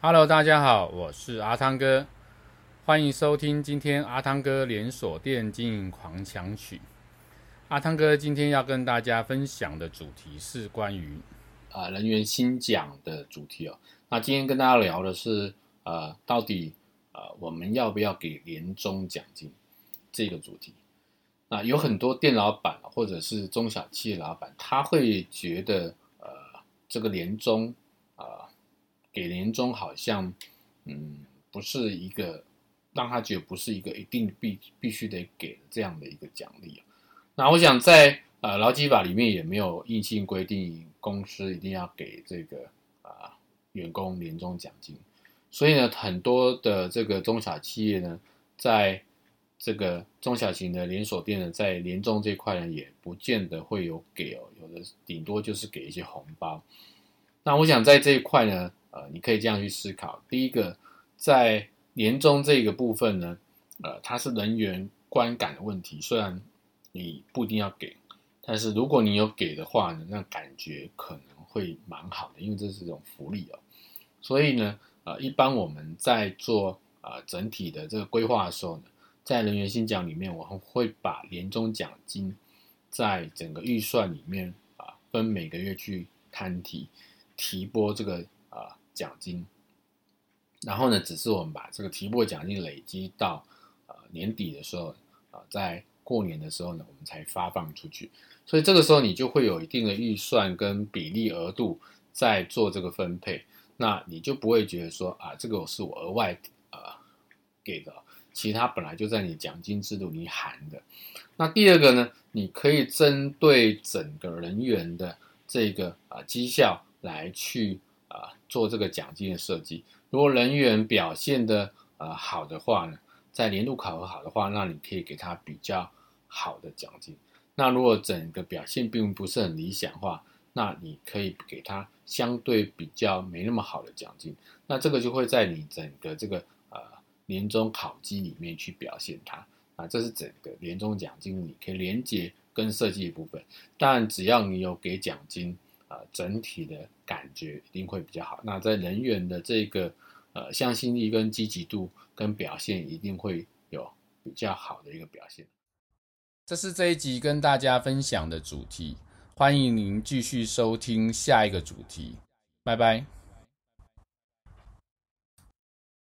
Hello，大家好，我是阿汤哥，欢迎收听今天阿汤哥连锁店经营狂想曲。阿汤哥今天要跟大家分享的主题是关于啊人员薪奖的主题哦。那今天跟大家聊的是呃，到底呃我们要不要给年终奖金这个主题？那有很多店老板或者是中小企业老板，他会觉得呃这个年终。给年终好像，嗯，不是一个让他觉得不是一个一定必必须得给的这样的一个奖励。那我想在呃劳基法里面也没有硬性规定公司一定要给这个啊、员工年终奖金，所以呢，很多的这个中小企业呢，在这个中小型的连锁店呢，在年终这块呢，也不见得会有给哦，有的顶多就是给一些红包。那我想在这一块呢。呃，你可以这样去思考。第一个，在年终这个部分呢，呃，它是人员观感的问题。虽然你不一定要给，但是如果你有给的话呢，那感觉可能会蛮好的，因为这是一种福利哦。所以呢，呃，一般我们在做呃整体的这个规划的时候呢，在人员薪奖里面，我们会把年终奖金在整个预算里面啊，分每个月去摊提提拨这个。啊奖金，然后呢，只是我们把这个提拨奖金累积到呃年底的时候，啊、呃，在过年的时候呢，我们才发放出去。所以这个时候你就会有一定的预算跟比例额度在做这个分配，那你就不会觉得说啊，这个是我额外呃给的，其他本来就在你奖金制度里含的。那第二个呢，你可以针对整个人员的这个啊、绩效来去。啊，做这个奖金的设计，如果人员表现的呃好的话呢，在年度考核好的话，那你可以给他比较好的奖金。那如果整个表现并不是很理想的话，那你可以给他相对比较没那么好的奖金。那这个就会在你整个这个呃年终考绩里面去表现它。啊，这是整个年终奖金你可以连接跟设计的部分。但只要你有给奖金。啊，整体的感觉一定会比较好。那在人员的这个呃向心力跟积极度跟表现，一定会有比较好的一个表现。这是这一集跟大家分享的主题，欢迎您继续收听下一个主题。拜拜。